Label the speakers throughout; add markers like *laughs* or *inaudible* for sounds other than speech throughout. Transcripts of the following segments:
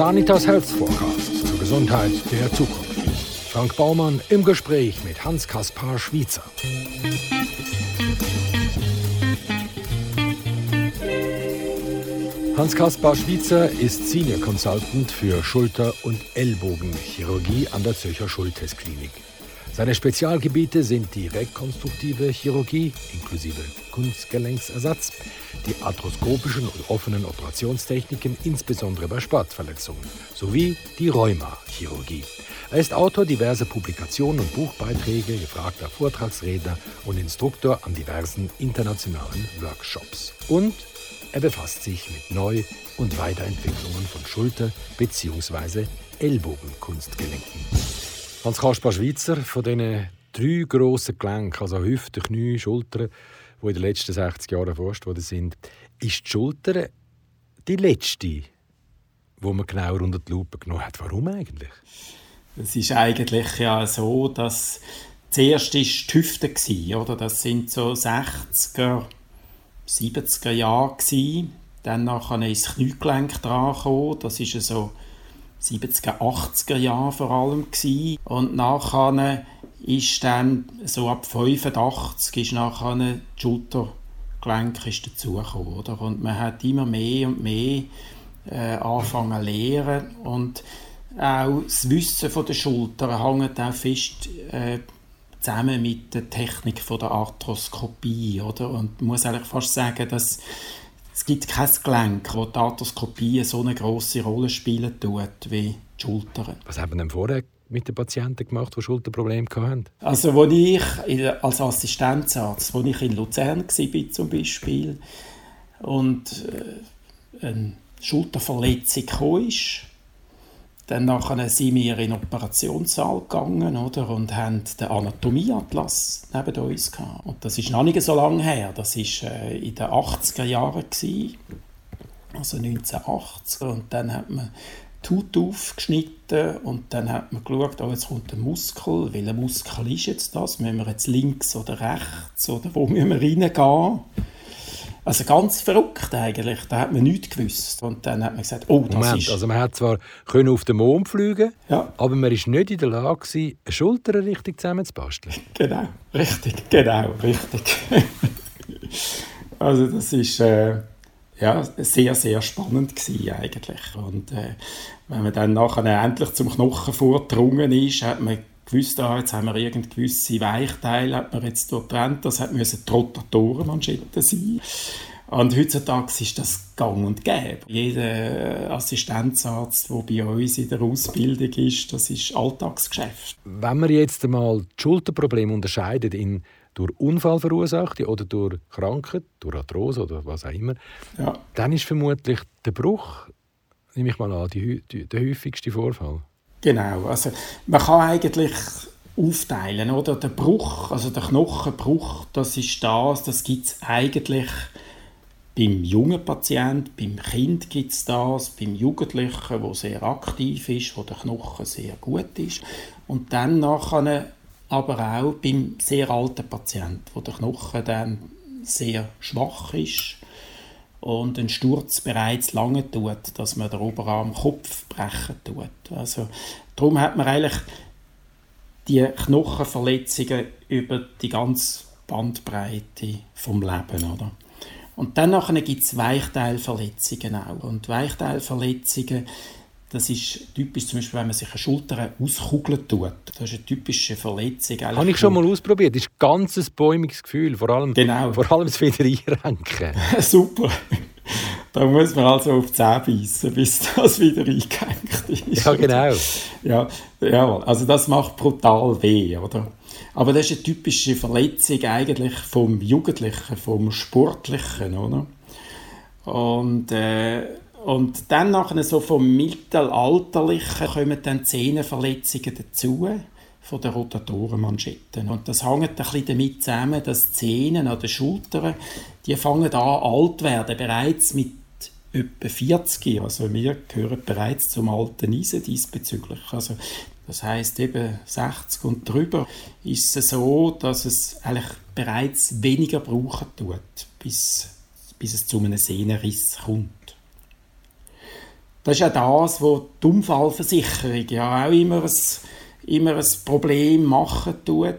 Speaker 1: Sanitas Health Forecast zur Gesundheit der Zukunft. Frank Baumann im Gespräch mit Hans-Kaspar Schwiezer. Hans-Kaspar Schwiezer ist Senior Consultant für Schulter- und Ellbogenchirurgie an der Zürcher Schulthess-Klinik. Seine Spezialgebiete sind die rekonstruktive Chirurgie inklusive Kunstgelenksersatz, die arthroskopischen und offenen Operationstechniken, insbesondere bei Sportverletzungen, sowie die Rheumachirurgie. Er ist Autor diverser Publikationen und Buchbeiträge, gefragter Vortragsredner und Instruktor an diversen internationalen Workshops. Und er befasst sich mit Neu- und Weiterentwicklungen von Schulter- bzw. Ellbogenkunstgelenken. Hans-Kaspar Schweizer, von diesen drei grossen Gelenken, also Hüfte, Knie, Schultern, die in den letzten 60 Jahren erforscht worden sind, ist die Schulter die letzte, wo man genauer unter die Lupe genommen hat. Warum eigentlich?
Speaker 2: Es ist eigentlich ja so, dass zuerst die Hüfte war, oder? Das sind so 60er, 70er Jahre gewesen. Dann nachher ist das Kniegelenk dran gekommen. Das ist so 70er, 80er Jahre vor allem gewesen. Und nachher ist dann so ab 85 ist nachher die Schultergelenk ist dazugekommen, oder? Und man hat immer mehr und mehr äh, angefangen zu lernen und auch das Wissen von der Schulter hängt auch fest äh, zusammen mit der Technik von der Arthroskopie, oder? Und man muss eigentlich fast sagen, dass es gibt kein Gelenk, wo die Arthroskopie so eine große Rolle spielen tut wie die Schultern.
Speaker 1: Was haben wir denn vorher mit den Patienten gemacht, die Schulterprobleme hatten?
Speaker 2: Also, wo ich als Assistenzarzt, wo ich in Luzern war zum Beispiel und äh, eine Schulterverletzung kam, dann nachher sind wir in den Operationssaal gegangen oder, und haben den Anatomieatlas neben uns gehabt. Und das ist noch nicht so lange her. Das war äh, in den 80er Jahren, also 1980. Und dann hat man die Haut aufgeschnitten und dann hat man geschaut, oh, jetzt kommt ein Muskel. Welcher Muskel ist jetzt das? Müssen wir jetzt links oder rechts oder wo müssen wir reingehen? Also ganz verrückt eigentlich, da hat man nichts gewusst. Und dann hat man gesagt, oh, das
Speaker 1: Moment,
Speaker 2: ist...
Speaker 1: also man hat zwar können auf den Mond fliegen
Speaker 2: ja.
Speaker 1: aber man war nicht in der Lage, eine Schulter richtig zusammenzubasteln.
Speaker 2: Genau, richtig, genau, richtig. *laughs* also das ist äh, ja, sehr, sehr spannend gewesen eigentlich. Und äh, wenn man dann nachher endlich zum Knochen vorgedrungen ist, hat man gewusst, ah, jetzt haben wir gewisse Weichteile, hat man jetzt dort getrennt, das hat müssen die Rotatorenmanschetten sein. Und heutzutage ist das gang und gäbe. Jeder Assistenzarzt, der bei uns in der Ausbildung ist, das ist Alltagsgeschäft.
Speaker 1: Wenn man jetzt einmal die Schulterprobleme unterscheidet in durch Unfall verursachte oder durch Krankheit, durch Arthrose oder was auch immer, ja. dann ist vermutlich der Bruch, nehme ich mal an, die, die, der häufigste Vorfall.
Speaker 2: Genau, also man kann eigentlich aufteilen, oder? Der Bruch, also der Knochenbruch, das ist das, das gibt es eigentlich beim jungen Patienten, beim Kind gibt es das, beim Jugendlichen, wo sehr aktiv ist, wo der Knochen sehr gut ist und dann nachher aber auch beim sehr alten Patienten, wo der Knochen dann sehr schwach ist und ein Sturz bereits lange tut, dass man den Oberarm Kopf brechen tut. Also darum hat man eigentlich die Knochenverletzungen über die ganze Bandbreite vom Leben, oder? Und dann gibt es Weichteilverletzungen auch. Und Weichteilverletzungen das ist typisch, zum Beispiel, wenn man sich eine Schulter auskugeln tut. Das ist eine typische Verletzung.
Speaker 1: Habe ich schon mal ausprobiert. Das ist ein ganz bäumiges Gefühl. Vor allem,
Speaker 2: genau.
Speaker 1: vor allem das wieder einrenken. *laughs*
Speaker 2: Super. Da muss man also auf die Zähne beißen, bis das wieder eingehängt ist.
Speaker 1: Ja, genau.
Speaker 2: Ja, ja, also das macht brutal weh, oder? Aber das ist eine typische Verletzung eigentlich vom Jugendlichen, vom Sportlichen, oder? Und äh, und dann nachher so vom Mittelalterlichen kommen dann Zehenverletzungen dazu von den Rotatorenmanschetten. Und das hängt ein bisschen damit zusammen, dass die Zähne an den Schultern, die fangen an alt werden, bereits mit etwa 40. Also wir gehören bereits zum alten Eisen diesbezüglich. Also das heißt eben 60 und drüber ist es so, dass es eigentlich bereits weniger brauchen tut, bis, bis es zu einem Sehnenriss kommt. Das ist ja das, was die Unfallversicherung ja auch immer ein, immer ein Problem machen tut.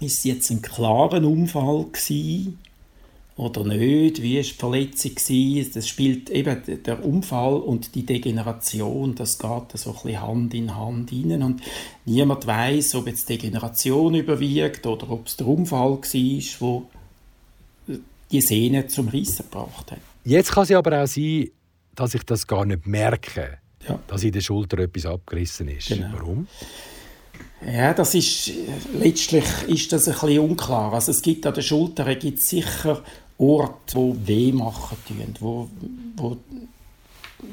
Speaker 2: Ist es jetzt ein klarer Unfall gewesen oder nicht? Wie war die Verletzung? Gewesen? Das spielt eben der Unfall und die Degeneration, das geht so ein Hand in Hand rein. Und niemand weiß, ob jetzt die Degeneration überwiegt oder ob es der Unfall war, wo die Sehne zum Rissen gebracht hat.
Speaker 1: Jetzt kann es aber auch sein, dass ich das gar nicht merke, ja. dass in der Schulter etwas abgerissen ist. Genau. Warum?
Speaker 2: Ja, das ist, letztlich ist das ein bisschen unklar. Also es gibt an der Schulter gibt sicher Orte, wo weh machen tun, wo, wo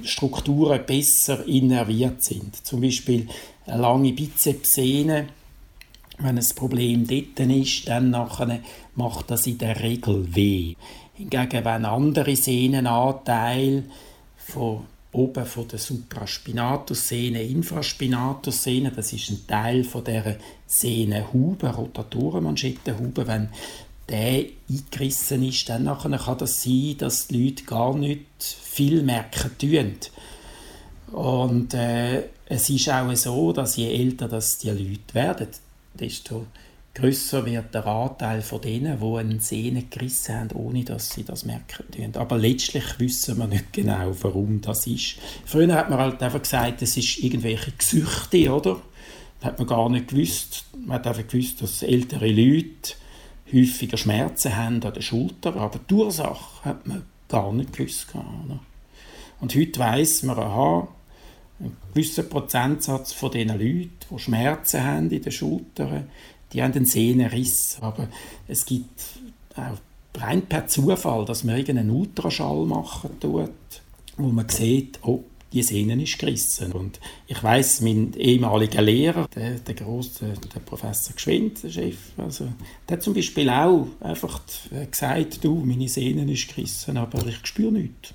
Speaker 2: Strukturen besser innerviert sind. Zum Beispiel eine lange Bizepssehne. Wenn ein Problem dort ist, dann macht das in der Regel weh. Hingegen, wenn andere Sehnenanteile von oben von der Supraspinatussehne, Infraspinatussehne, das ist ein Teil von der Sehnenhaube, Rotatorenmanschettenhaube, wenn der eingerissen ist, dann kann das sein, dass die Leute gar nicht viel merken tun. Und äh, es ist auch so, dass je älter das die Leute werden, desto grösser wird der Anteil von denen, die eine Sehne gerissen haben, ohne dass sie das merken. Aber letztlich wissen wir nicht genau, warum das ist. Früher hat man halt einfach gesagt, es ist irgendwelche Gesüchte, oder? Das hat man gar nicht gewusst. Man hat einfach gewusst, dass ältere Leute häufiger Schmerzen haben an der Schulter, aber die Ursache hat man gar nicht gewusst. Oder? Und heute weiss man, aha, ein gewisser Prozentsatz von diesen Leuten, die Schmerzen haben in den Schultern, die haben einen Sehnenriss. Aber es gibt auch rein per Zufall, dass man irgendeinen Ultraschall machen tut, wo man sieht, oh, die Sehne ist gerissen. Und ich weiß, mein ehemaliger Lehrer, der, der große, der Professor Geschwind, der Chef, also, der hat zum Beispiel auch einfach gesagt, du, meine Sehne ist gerissen, aber ich spüre nichts.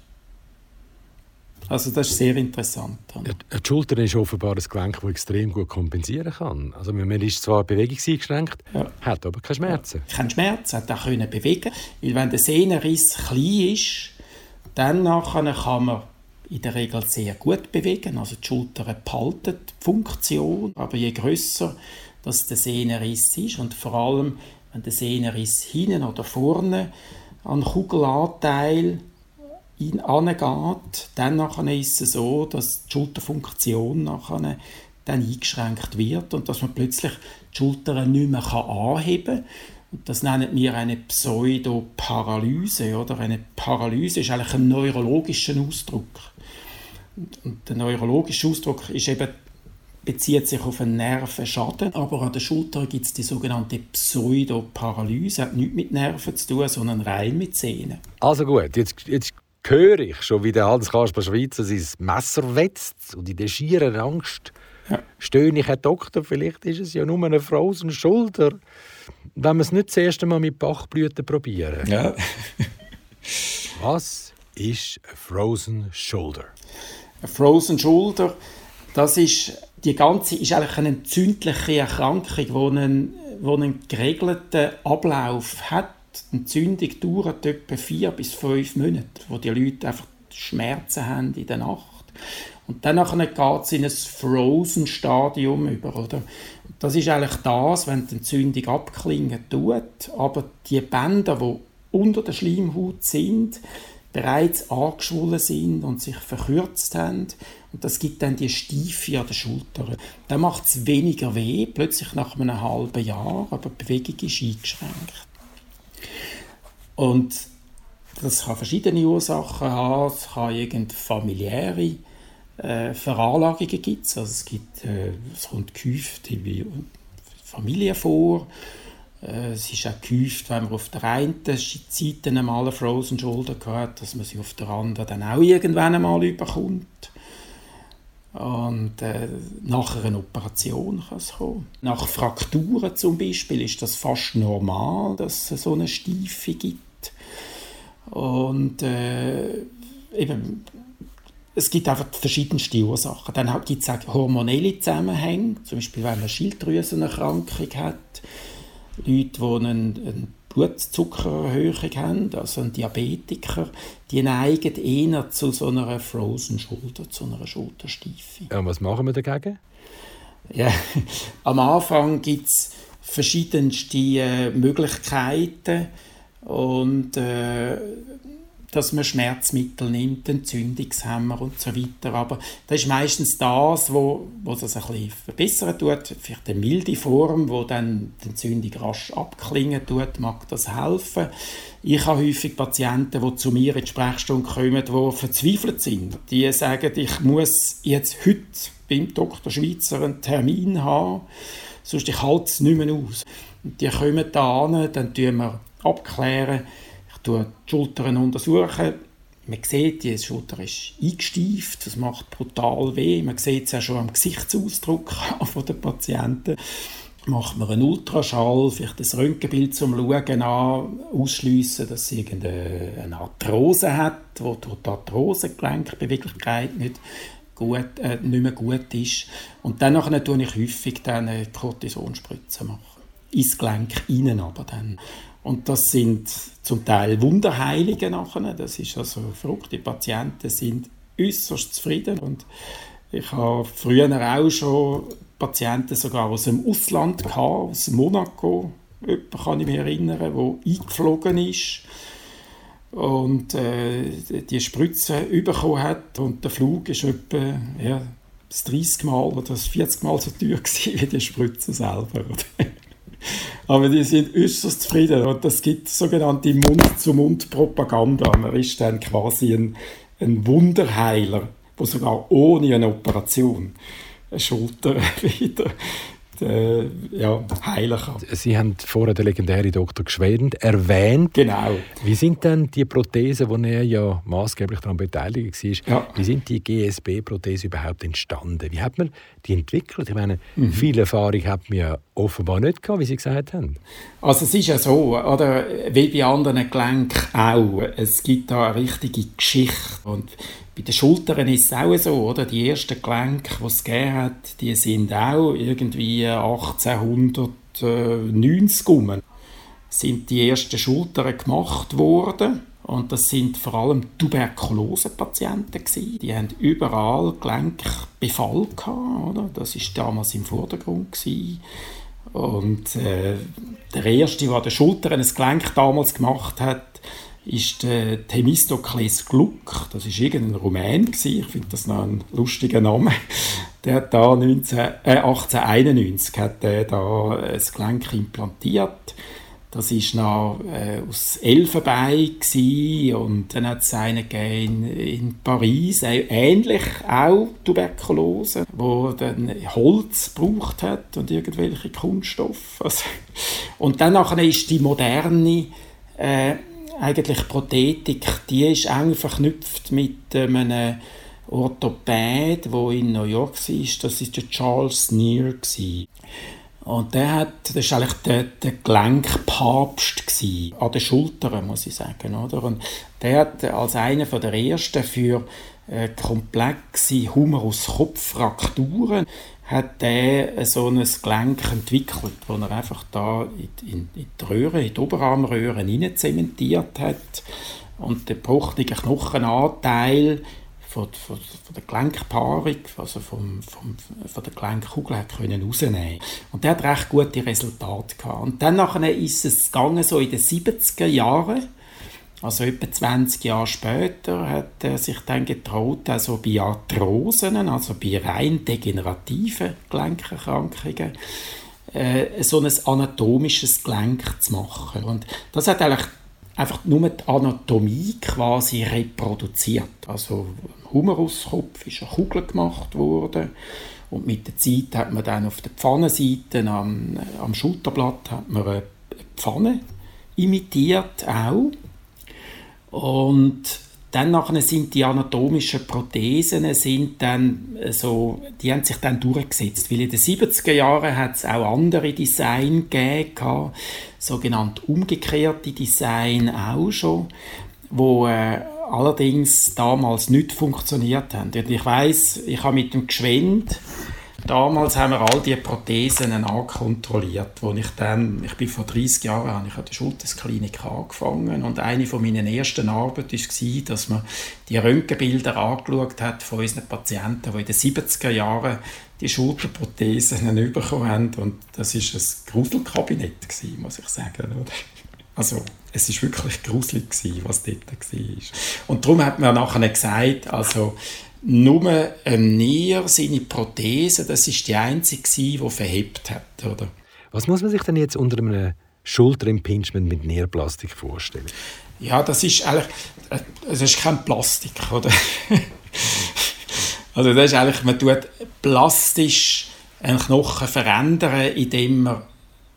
Speaker 2: Also das ist sehr interessant.
Speaker 1: Die Schulter ist offenbar ein Gelenk, das extrem gut kompensieren kann. Also man ist zwar bewegungseingeschränkt, ja. hat aber keine Schmerzen.
Speaker 2: Ja, keinen Schmerz, hat auch können bewegen. Weil wenn der Sehnenriss klein ist, dann kann man in der Regel sehr gut bewegen. Also die Schulter behalten die Funktion, aber je größer dass der Sehnenriss ist und vor allem wenn der Sehnenriss hinten oder vorne an Kugelanteil angeht, dann ist es so, dass die Schulterfunktion nachher dann eingeschränkt wird und dass man plötzlich die Schultern nicht mehr anheben kann. Das nennen wir eine Pseudoparalyse. Oder? Eine Paralyse ist eigentlich ein neurologischer Ausdruck. Und der neurologische Ausdruck ist eben, bezieht sich auf einen Nervenschaden, aber an der Schulter gibt es die sogenannte Pseudoparalyse, hat nichts mit Nerven zu tun, sondern rein mit Zähnen.
Speaker 1: Also gut, jetzt, jetzt höre ich schon, wie der Hans-Kasper Schweizer sein Messer wetzt und in der schieren Angst ja. stöhne ich, Herr Doktor, vielleicht ist es ja nur eine frozen Schulter. Wenn wir es nicht das erste Mal mit Bachblüten probieren.
Speaker 2: Ja.
Speaker 1: Was ist eine Frozen Shoulder?
Speaker 2: Eine Frozen Shoulder, das ist, die ganze, ist eigentlich eine entzündliche Erkrankung, die einen, die einen geregelten Ablauf hat. Die Entzündung dauert etwa vier bis fünf Monate, wo die Leute einfach Schmerzen haben in der Nacht. Und dann geht es in ein Frozen-Stadium über. Oder? Das ist eigentlich das, wenn die Entzündung abklingen tut, aber die Bänder, die unter der Schleimhaut sind, bereits angeschwollen sind und sich verkürzt haben. Und das gibt dann die Stiefe an den Schultern. Dann macht es weniger weh, plötzlich nach einem halben Jahr, aber die Bewegung ist eingeschränkt. Und das kann verschiedene Ursachen haben. Es kann irgendeine familiäre äh, Veranlagungen gibt. Also es gibt, äh, es kommt gehäuft in Familie vor. Äh, es ist auch gehäuft, wenn man auf der einen Seite einmal eine Frozen Shoulder hat, dass man sie auf der anderen dann auch irgendwann einmal überkommt. Und äh, nach einer Operation kann es kommen. Nach Frakturen zum Beispiel ist das fast normal, dass es so eine Stiefe gibt. Und äh, eben, es gibt einfach verschiedenste Ursachen. Dann gibt es hormonelle Zusammenhänge, zum Beispiel wenn man Schilddrüsenerkrankung hat Leute, die einen, einen Blutzuckererhöhung haben, also ein Diabetiker, die neigen eher zu so einer Frozen Schulter, zu einer Schulterstiefe.
Speaker 1: Ja, was machen wir dagegen?
Speaker 2: Ja, *laughs* am Anfang gibt es verschiedenste äh, Möglichkeiten und äh, dass man Schmerzmittel nimmt, Entzündungshemmer und so weiter. Aber das ist meistens das, wo, wo das ein bisschen verbessern tut. Vielleicht eine milde Form, wo dann die Entzündung rasch abklingen tut, mag das helfen. Ich habe häufig Patienten, die zu mir in die Sprechstunde kommen, die verzweifelt sind. Die sagen, ich muss jetzt heute beim Dr. Schweizer einen Termin haben, sonst ich halte es nicht mehr aus. Und die kommen da an, dann tun wir abklären, die Schultern untersuchen. Man sieht, die Schulter ist eingesteift, das macht brutal weh. Man sieht es auch schon am Gesichtsausdruck *laughs* den Patienten. Macht man einen Ultraschall, vielleicht ein Röntgenbild zum Schauen an, ausschliessen, dass sie irgendeine Arthrose hat, wo die Arthrosegelenkbeweglichkeit nicht, gut, äh, nicht mehr gut ist. Und dann tue ich häufig dann eine Cortisonspritze machen. Ins Gelenk rein aber dann. Und das sind zum Teil Wunderheilige nachher. Das ist also verrückt. Die Patienten sind äußerst zufrieden. Und ich habe früher auch schon Patienten sogar aus dem Ausland gehabt, aus Monaco. Jemand kann ich mich erinnern, der eingeflogen ist und äh, die Spritze bekommen hat. Und der Flug ist etwa ja, 30 Mal oder 40 Mal so teuer *laughs* wie die Spritze selber. Aber die sind äußerst zufrieden und das gibt sogenannte Mund-zu-Mund-Propaganda. Man ist dann quasi ein, ein Wunderheiler, der sogar ohne eine Operation eine Schulter *laughs* wieder äh, ja, heilen kann.
Speaker 1: Sie haben vorher den legendären Dr. Gschwend erwähnt.
Speaker 2: Genau.
Speaker 1: Wie sind denn die Prothesen, wo er ja maßgeblich daran beteiligt war, ja. wie sind die GSB-Prothesen überhaupt entstanden? Wie hat man die entwickelt? Ich meine, mhm. viel Erfahrung hat man ja offenbar nicht gehabt, wie Sie gesagt haben.
Speaker 2: Also es ist ja so, oder, wie bei anderen Gelenken auch, es gibt da eine richtige Geschichte und bei den Schultern ist es auch so, oder? Die ersten Gelenke, die es gegeben hat, die sind auch irgendwie 1890 rum. Sind die ersten Schultern gemacht worden. Und das sind vor allem Tuberkulosepatienten gewesen. Die haben überall Gelenkbefall gehabt, oder? Das ist damals im Vordergrund gewesen. Und äh, der erste, der der Schultern ein Gelenk damals gemacht hat, ist der Themistokles Gluck, das ist irgendein Rumän gewesen. ich finde das noch ein lustiger Name. Der hat da 19, äh, 1891 hat der da ein Gelenk implantiert. Das ist noch äh, aus Elfenbein und dann hat es einen in, in Paris, äh, ähnlich auch Tuberkulose, wo dann Holz gebraucht hat und irgendwelche Kunststoffe. Also, und dann ist die moderne äh, eigentlich Prothetik, die ist eng verknüpft mit einem Orthopäd, der in New York war. Das war der Charles Neer. Und der hat, das war eigentlich der, der Gelenkpapst gewesen, an den Schultern, muss ich sagen. Oder? Und der hat als einer der ersten für äh, komplexe Humerus-Kopffrakturen hat der so ein Gelenk entwickelt, wo er einfach da in, in, die Röhre, in die Oberarmröhre hinein zementiert hat und den bruchtigen Knochenanteil von, von, von der Gelenkpaarung, also vom, vom, von der Gelenkkugel hat können rausnehmen Und der hat recht gute Resultate gehabt. Und dann nachher ist es gegangen, so in den 70er Jahren, also etwa 20 Jahre später hat er sich dann getraut, also bei Arthrosen, also bei rein degenerativen Gelenkerkrankungen, äh, so ein anatomisches Gelenk zu machen. Und das hat eigentlich einfach nur die Anatomie quasi reproduziert. Also im Humeruskopf ist eine Kugel gemacht worden und mit der Zeit hat man dann auf der Pfannenseite am, am Schulterblatt hat man eine Pfanne imitiert auch und dann nachher sind die anatomischen Prothesen sind dann so, die haben sich dann durchgesetzt, weil in den 70er Jahren hat es auch andere Design gegeben, sogenannte umgekehrte Design auch schon, wo äh, allerdings damals nicht funktioniert haben. Und ich weiß, ich habe mit dem Geschwend Damals haben wir all die Prothesen ankontrolliert, wo ich dann, ich bin vor 30 Jahren, habe ich an der Schultersklinik angefangen und eine von meinen ersten Arbeiten war, dass man die Röntgenbilder angeschaut hat von unseren Patienten, die in den 70er Jahren die Schulterprothesen *laughs* bekommen haben und das ist ein Gruselkabinett muss ich sagen. Also es ist wirklich gruselig gewesen, was dort war. Und darum hat man nachher gesagt, also nur ein Nier, seine Prothese, das ist die einzige, die verhebt hat. Oder?
Speaker 1: Was muss man sich denn jetzt unter einem Schulterimpingement mit Nierplastik vorstellen?
Speaker 2: Ja, das ist eigentlich, das ist kein Plastik, oder? *laughs* also das ist eigentlich, man tut plastisch einen Knochen verändern, indem man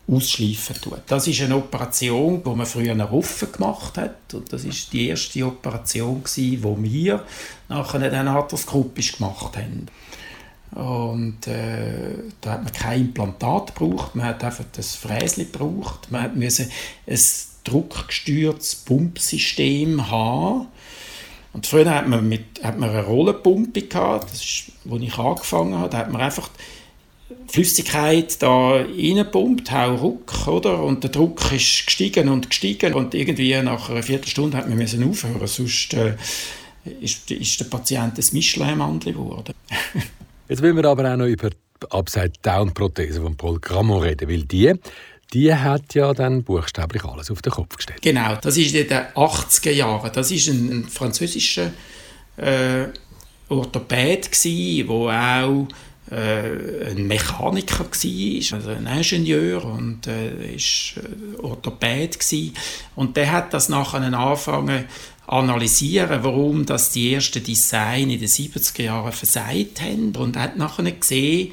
Speaker 2: ausschleifen tut. Das ist eine Operation, die man früher noch offen gemacht hat. Und das ist die erste Operation, die wir nachher dann arthroskopisch gemacht haben. Und äh, da hat man kein Implantat gebraucht, man hat einfach das Fräsli gebraucht. Man musste ein druckgesteuertes Pumpsystem haben. Und früher hat man, mit, hat man eine Rollenpumpe gehabt, das ist, wo ich angefangen habe, da hat man einfach Flüssigkeit da reinpumpt, hau ruck, oder? Und der Druck ist gestiegen und gestiegen und irgendwie nach einer Viertelstunde hat man müssen aufhören, sonst äh, ist, ist der Patient ein Michelin-Mandel geworden. *laughs*
Speaker 1: Jetzt wollen wir aber auch noch über die Upside-Down-Prothese von Paul Gramont reden, weil die die hat ja dann buchstäblich alles auf den Kopf gestellt.
Speaker 2: Genau, das ist in den 80er Jahren. Das ist ein, ein französischer äh, Orthopäd der auch äh, ein Mechaniker war, also ein Ingenieur und äh, ist äh, Orthopäd gewesen. und der hat das nachher angefangen analysieren, warum das die ersten Design in den 70er Jahren versagt haben und hat nachher gesehen,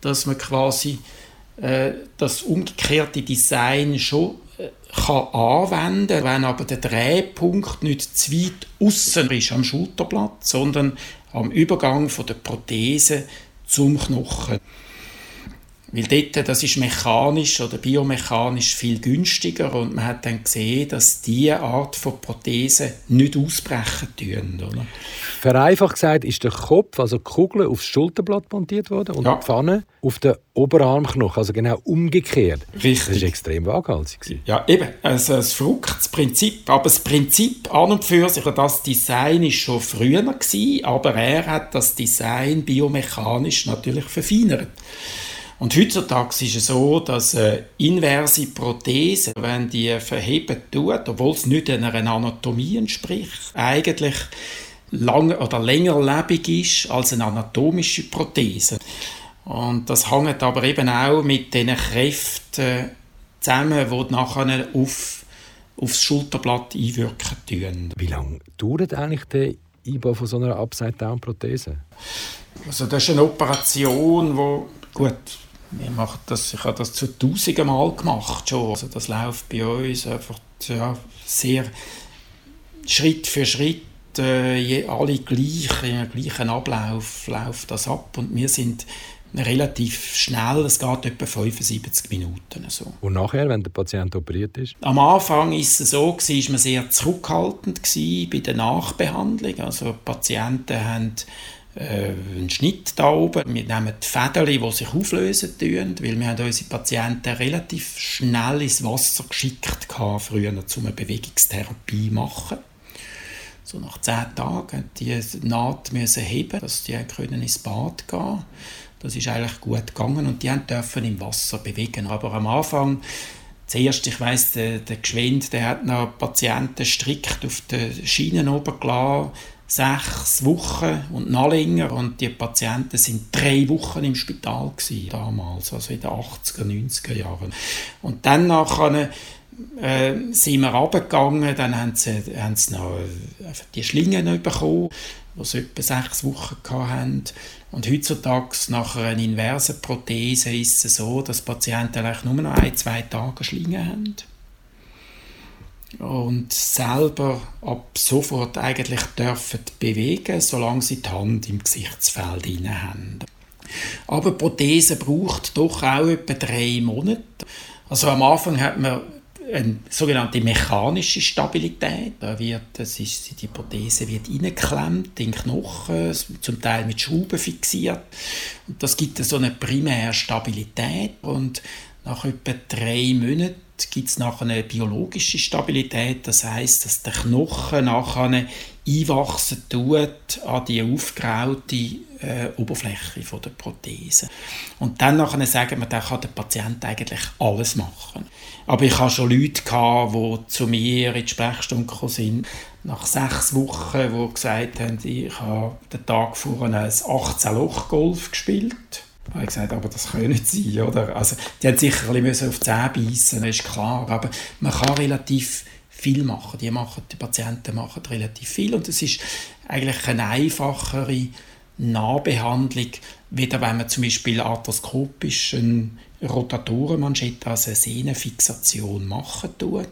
Speaker 2: dass man quasi äh, das umgekehrte Design schon äh, kann anwenden wenn aber der Drehpunkt nicht zu weit außen ist am Schulterblatt, sondern am Übergang von der Prothese zum Knochen. Weil dort, das ist mechanisch oder biomechanisch viel günstiger und man hat dann gesehen, dass diese Art von Prothese nicht ausbrechen tun. Oder?
Speaker 1: Vereinfacht gesagt ist der Kopf, also die Kugel, aufs Schulterblatt montiert worden und ja. die Pfanne auf den Oberarmknochen, also genau umgekehrt.
Speaker 2: Richtig.
Speaker 1: Das war extrem waghalsig.
Speaker 2: Ja, eben. Also ein verrücktes Prinzip. Aber das Prinzip an und für sich, das Design war schon früher, gewesen, aber er hat das Design biomechanisch natürlich verfeinert. Und heutzutage ist es so, dass eine inverse Prothese, wenn die verheben tut, obwohl es nicht einer Anatomie entspricht, eigentlich lang oder länger lebig ist als eine anatomische Prothese. Und das hängt aber eben auch mit den Kräften zusammen, die nachher auf, aufs Schulterblatt einwirken tun.
Speaker 1: Wie lange dauert eigentlich der Einbau von so einer Upside-Down-Prothese?
Speaker 2: Also das ist eine Operation, wo gut wir machen das, ich habe das zu tausenden Mal gemacht schon. Also das läuft bei uns einfach ja, sehr Schritt für Schritt, äh, alle gleich, im gleichen Ablauf läuft das ab und wir sind relativ schnell, es geht etwa 75 Minuten. So.
Speaker 1: Und nachher, wenn der Patient operiert ist?
Speaker 2: Am Anfang ist es so, war man sehr zurückhaltend bei der Nachbehandlung. Also Patienten haben einen Schnitt da oben. Wir nehmen die Fäden, die sich auflösen tun, weil wir haben unsere Patienten relativ schnell ins Wasser geschickt hatten, früher, um eine Bewegungstherapie zu machen. So nach zehn Tagen die Naht müssen heben, dass die können ins Bad gehen. Das ist eigentlich gut gegangen und die dürfen im Wasser bewegen. Aber am Anfang Zuerst, ich weiss, der, der Geschwind, der hat noch Patienten strikt auf den Schienen oben gelassen, sechs Wochen und noch länger und die Patienten sind drei Wochen im Spital gewesen, damals, also in den 80er, 90er Jahren. Und dann nachher äh, sind wir runtergegangen, dann haben sie, haben sie noch äh, die Schlingen bekommen, die sie etwa sechs Wochen hatten. Und heutzutage, nach einer inversen Prothese, ist es so, dass Patienten eigentlich nur noch ein, zwei Tage Schlingen haben und selber ab sofort eigentlich dürfen bewegen, solange sie die Hand im Gesichtsfeld haben. Aber Prothese braucht doch auch etwa drei Monate. Also am Anfang hat man eine sogenannte mechanische Stabilität. Da wird, das ist, die Prothese wird eingeklemmt in den Knochen, zum Teil mit Schrauben fixiert. Und das gibt so eine primäre Stabilität. Und nach etwa drei Monaten gibt es nachher eine biologische Stabilität. Das heißt, dass der Knochen nachher einwachsen tut an die aufgeraute äh, Oberfläche von der Prothese. Und dann nachher sagen wir, dann kann der Patient eigentlich alles machen. Aber ich hatte schon Leute, gehabt, die zu mir in die Sprechstunde gekommen sind, nach sechs Wochen, die gesagt haben, ich habe den Tag vorher ein 18-Loch-Golf gespielt. Da habe ich gesagt, aber das kann nicht sein, oder? Also, die haben sicher ein bisschen auf die Zähne beißen, das ist klar, aber man kann relativ viel machen. Die, machen. die Patienten machen relativ viel und es ist eigentlich eine einfachere Nahbehandlung, wieder wenn man zum Beispiel arthroskopisch eine Rotatorenmanschette, also eine Sehnenfixation machen tut.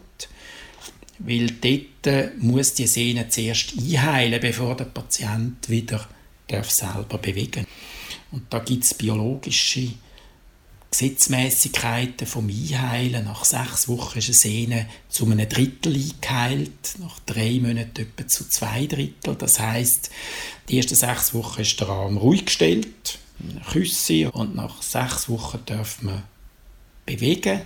Speaker 2: Weil dort muss die Sehne zuerst einheilen, bevor der Patient wieder selber bewegen darf. Und da gibt es biologische Gesetzmäßigkeiten vom Einheilen. Nach sechs Wochen ist eine Sehne zu einem Drittel eingeheilt, nach drei Monaten etwa zu zwei Drittel. Das heißt, die ersten sechs Wochen ist der Arm ruhig gestellt, Küsse und nach sechs Wochen darf man bewegen,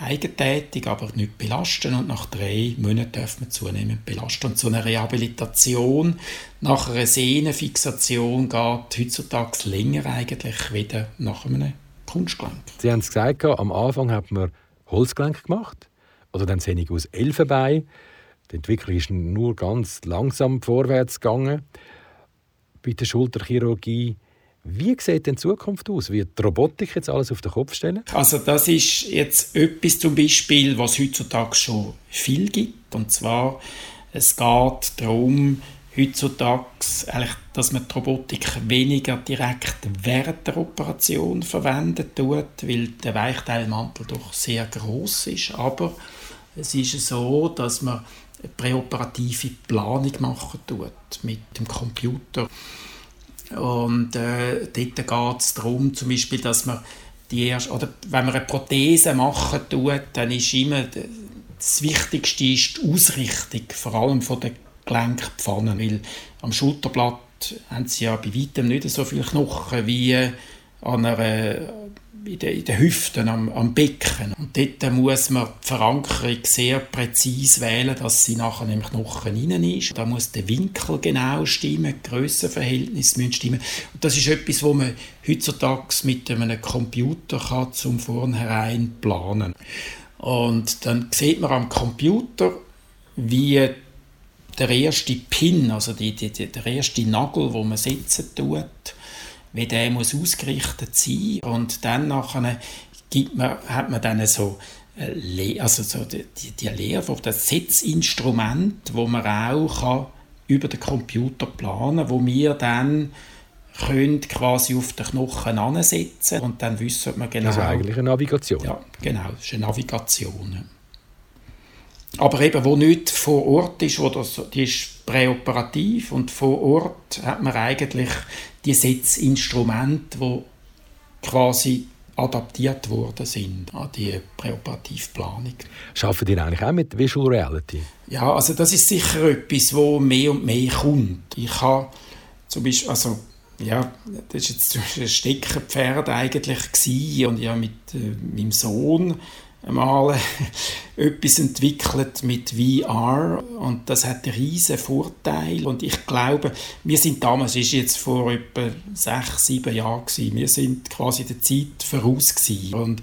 Speaker 2: eigentätig, aber nicht belasten und nach drei Monaten darf man zunehmend belasten. Und so eine Rehabilitation nach einer Sehnenfixation geht heutzutage länger eigentlich wieder nach einem Kunstgelenk.
Speaker 1: Sie haben es gesagt, am Anfang hat man Holzgelenk gemacht oder dann Sehnig aus Elfenbein. Die Entwicklung ist nur ganz langsam vorwärts gegangen. Bei der Schulterchirurgie wie sieht denn die Zukunft aus? Wird die Robotik jetzt alles auf den Kopf stellen?
Speaker 2: Also das ist jetzt etwas zum Beispiel, was heutzutage schon viel gibt. Und zwar, es geht darum, heutzutage, eigentlich, dass man die Robotik weniger direkt während der Operation verwendet tut, weil der Weichteilmantel doch sehr groß ist. Aber es ist so, dass man eine präoperative Planung machen tut mit dem Computer. Und äh, dort geht es darum, zum Beispiel, dass man die erste, oder wenn man eine Prothese machen tut, dann ist immer das Wichtigste ist die Ausrichtung, vor allem von der Gelenkpfannen, weil am Schulterblatt haben sie ja bei weitem nicht so viele Knochen wie an einer, in, den, in den Hüften, am, am Becken. Und dort muss man die Verankerung sehr präzise wählen, dass sie nachher im Knochen innen ist. Da muss der Winkel genau stimmen, die Grössenverhältnisse müssen stimmen. Und das ist etwas, wo man heutzutage mit einem Computer kann zum vornherein planen Und dann sieht man am Computer, wie der erste Pin, also die, die, der erste Nagel, wo man setzen tut, wie der muss ausgerichtet sein und dann nachher gibt man, hat man dann so äh, also so die, die Lehre, das Setzinstrument, wo man auch kann über den Computer planen, wo wir dann können quasi auf den Knochen ansetzen und dann wissen wir genau.
Speaker 1: Also eigentlich eine Navigation.
Speaker 2: Ja, genau, das ist eine Navigation aber eben, wo nicht vor Ort ist, wo das, die ist präoperativ und vor Ort hat man eigentlich die Setzinstrumente, die quasi adaptiert worden sind an die Präoperativplanung.
Speaker 1: Schaffen die eigentlich auch mit Visual Reality?
Speaker 2: Ja, also das ist sicher etwas, wo mehr und mehr kommt. Ich habe zum Beispiel, also ja, das war jetzt ein Steckerpferd eigentlich gewesen. und ja mit äh, meinem Sohn einmal *laughs* etwas entwickelt mit VR und das hat einen riesen Vorteil und ich glaube, wir sind damals, ist jetzt vor etwa sechs, sieben Jahren gewesen, wir sind quasi der Zeit voraus gewesen. und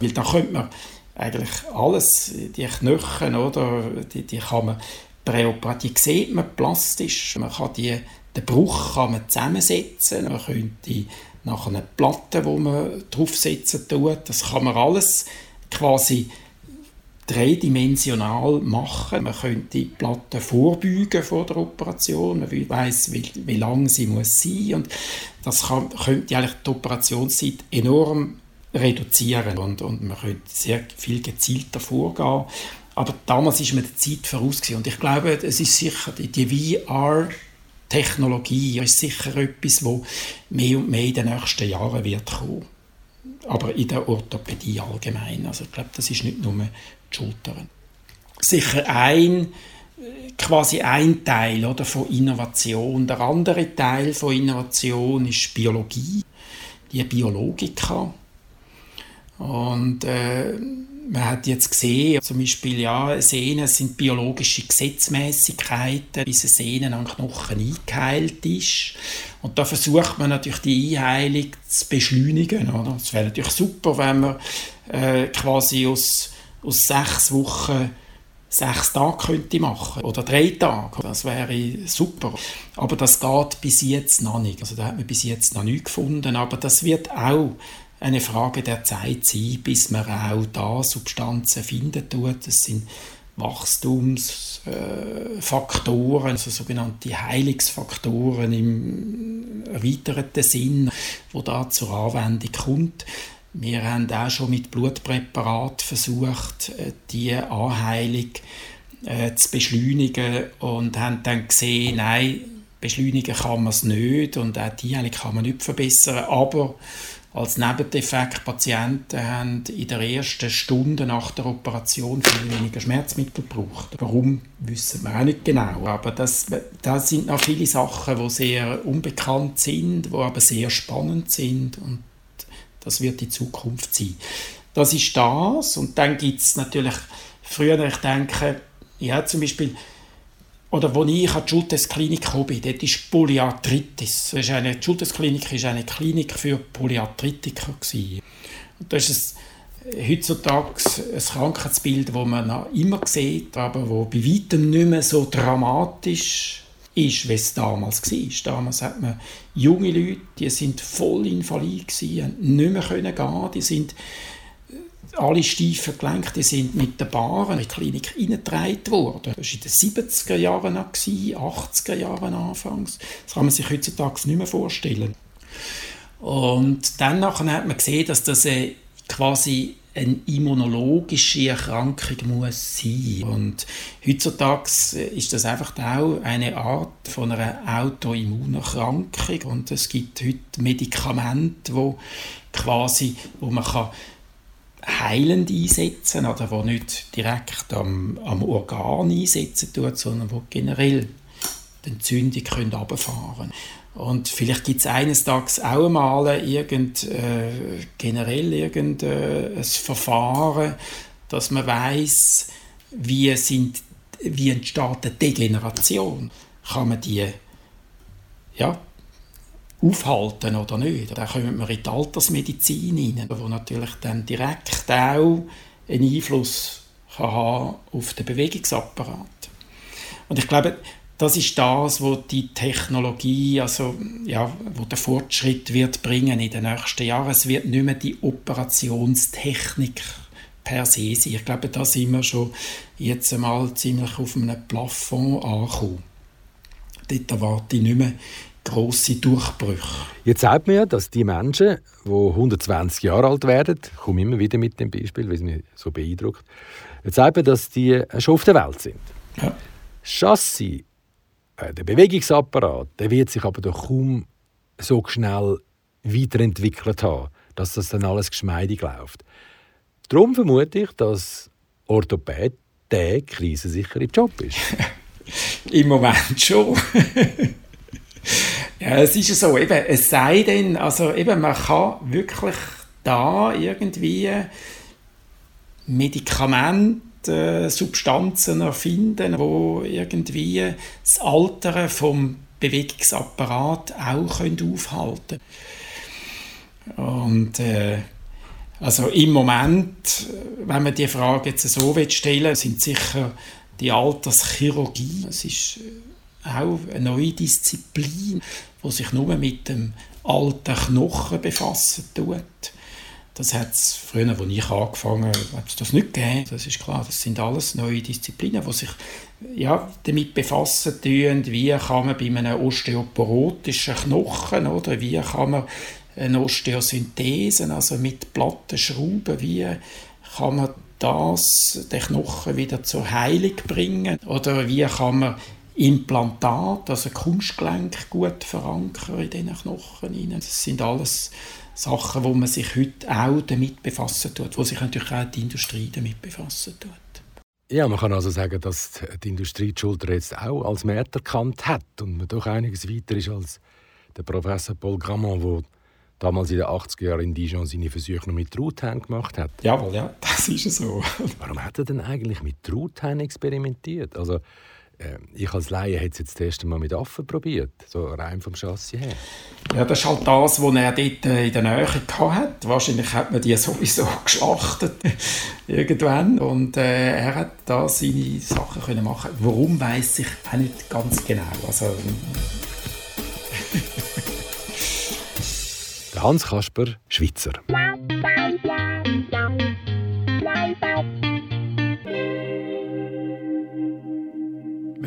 Speaker 2: weil da könnte man eigentlich alles, die Knochen, oder, die, die kann man präoperativ, die sieht man plastisch, man kann die, den Bruch kann man zusammensetzen, man könnte nach einer Platte, wo man draufsetzen tut, das kann man alles quasi dreidimensional machen. Man könnte die Platte vorbeugen vor der Operation. Man weiß, wie, wie lang sie muss sein und das kann, könnte eigentlich die Operationszeit enorm reduzieren und, und man könnte sehr viel gezielter vorgehen. Aber damals ist man der Zeit voraus gewesen. und ich glaube, es ist sicher die, die VR Technologie ist sicher etwas, wo mehr und mehr in den nächsten Jahren wird kommen aber in der Orthopädie allgemein. Also ich glaube, das ist nicht nur die Schultern. Sicher ein quasi ein Teil oder, von Innovation. Der andere Teil von Innovation ist Biologie, die Biologika. Und äh, man hat jetzt gesehen, zum Beispiel, ja, Sehnen sind biologische Gesetzmäßigkeiten, bis eine Sehne an Knochen eingeheilt ist. Und da versucht man natürlich die Einheilung zu beschleunigen. Oder? Es wäre natürlich super, wenn man äh, quasi aus, aus sechs Wochen sechs Tage könnte machen oder drei Tage. Das wäre super. Aber das geht bis jetzt noch nicht. Also da hat man bis jetzt noch nicht gefunden. Aber das wird auch eine Frage der Zeit sein, bis man auch da Substanzen finden tut. Das sind Wachstumsfaktoren, also sogenannte Heilungsfaktoren im erweiterten Sinn, wo da zur Anwendung kommt. Wir haben auch schon mit Blutpräparat versucht, äh, die Anheilung äh, zu beschleunigen und haben dann gesehen, nein, beschleunigen kann man es nicht und auch die Heilung kann man nicht verbessern, aber als Nebeneffekt, Patienten haben in der ersten Stunde nach der Operation viel weniger Schmerzmittel gebraucht. Warum, wissen wir auch nicht genau. Aber das, das sind noch viele Sachen, die sehr unbekannt sind, die aber sehr spannend sind und das wird die Zukunft sein. Das ist das. Und dann gibt es natürlich früher, ich denke, ja, zum Beispiel, oder wo ich an die Schultesklinik gekommen bin, dort ist Polyarthritis. Das ist eine, die Schultesklinik war eine Klinik für Polyarthritiker. Gewesen. Und das ist ein, heutzutage ein Krankheitsbild, das man noch immer sieht, aber wo bei weitem nicht mehr so dramatisch ist, wie es damals war. Damals hat man junge Leute, die sind voll invalid gewesen, nicht mehr gehen, die sind alle steifen Gelenke, sind mit der Bahn in die Klinik eingetragen worden. Das war in den 70er Jahren, 80er Jahren anfangs. Das kann man sich heutzutage nicht mehr vorstellen. Und dann hat man gesehen, dass das quasi eine immunologische Erkrankung muss sein. Und heutzutage ist das einfach auch eine Art von einer Autoimmunerkrankung und es gibt heute Medikamente, wo quasi, wo man kann heilend einsetzen oder wo nicht direkt am, am Organ einsetzen tut, sondern wo generell die Entzündung runterfahren können. Und vielleicht gibt es eines Tages auch einmal irgend, äh, generell irgendein äh, Verfahren, dass man weiß, wie, wie entsteht eine Degeneration. Kann man die ja, aufhalten oder nicht? Da kommen wir in die Altersmedizin hinein, wo natürlich dann direkt auch einen Einfluss kann haben auf den Bewegungsapparat. Und ich glaube, das ist das, wo die Technologie, also ja, wo der Fortschritt wird bringen in den nächsten Jahren. Es wird nicht mehr die Operationstechnik per se sein. Ich glaube, da sind wir schon jetzt einmal ziemlich auf einem Plafond angekommen. Dort erwarte ich nicht mehr grosse Durchbrüche.
Speaker 1: Jetzt sagt man ja, dass die Menschen, die 120 Jahre alt werden, ich komme immer wieder mit dem Beispiel, weil es mich so beeindruckt, jetzt sagt man, dass die schon auf der Welt sind. Ja. Chassis äh, der Bewegungsapparat der wird sich aber doch kaum so schnell weiterentwickelt haben, dass das dann alles geschmeidig läuft. Darum vermute ich, dass Orthopäd der krisensichere Job ist. *laughs*
Speaker 2: Im Moment schon. *laughs* ja, es ist so, eben, es sei denn, also eben, man kann wirklich da irgendwie Medikamente äh, Substanzen erfinden, wo irgendwie das Altern vom Bewegungsapparat auch können aufhalten. Und äh, also im Moment, wenn man die Frage jetzt so stellen sind sicher die Alterschirurgie, es ist auch eine neue Disziplin, die sich nur mit dem alten Knochen befassen tut. Das hat es früher, als ich angefangen habe, das nicht gegeben. Das ist klar, das sind alles neue Disziplinen, die sich ja, damit befassen tun, wie kann man bei einem osteoporotischen Knochen, oder wie kann man eine Osteosynthese, also mit platten Schrauben, wie kann man das, den Knochen wieder zur Heilung bringen oder wie kann man Implantat, also Kunstgelenk gut verankern in diesen Knochen. Das sind alles Sachen, wo man sich heute auch damit befassen tut, wo sich natürlich auch die Industrie damit befassen tut.
Speaker 1: Ja, man kann also sagen, dass die Industrie die Schulter jetzt auch als Markt erkannt hat und man doch einiges weiter ist als der Professor Paul Gramont, der damals in den 80er Jahren in Dijon seine Versuche noch mit Truthahn gemacht hat.
Speaker 2: Jawohl, ja, *laughs* das ist so.
Speaker 1: Warum hat er denn eigentlich mit Truthahn experimentiert? Also, ich als Laie hätte es jetzt das erste Mal mit Affen probiert, so rein vom Chassis her.
Speaker 2: Ja, das ist halt das, was er dort äh, in der Nähe hatte. Wahrscheinlich hat man die sowieso *laughs* geschlachtet *laughs* irgendwann und äh, er hat da seine Sachen können machen. Warum weiß ich auch nicht ganz genau. Also, *laughs*
Speaker 1: der Hans Kasper, Schweizer.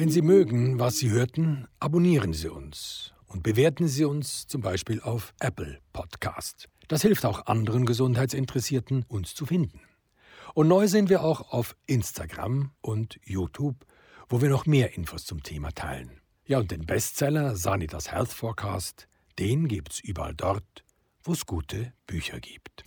Speaker 1: Wenn Sie mögen, was Sie hörten, abonnieren Sie uns und bewerten Sie uns zum Beispiel auf Apple Podcast. Das hilft auch anderen Gesundheitsinteressierten, uns zu finden. Und neu sind wir auch auf Instagram und YouTube, wo wir noch mehr Infos zum Thema teilen. Ja, und den Bestseller Sanitas Health Forecast, den gibt's überall dort, wo es gute Bücher gibt.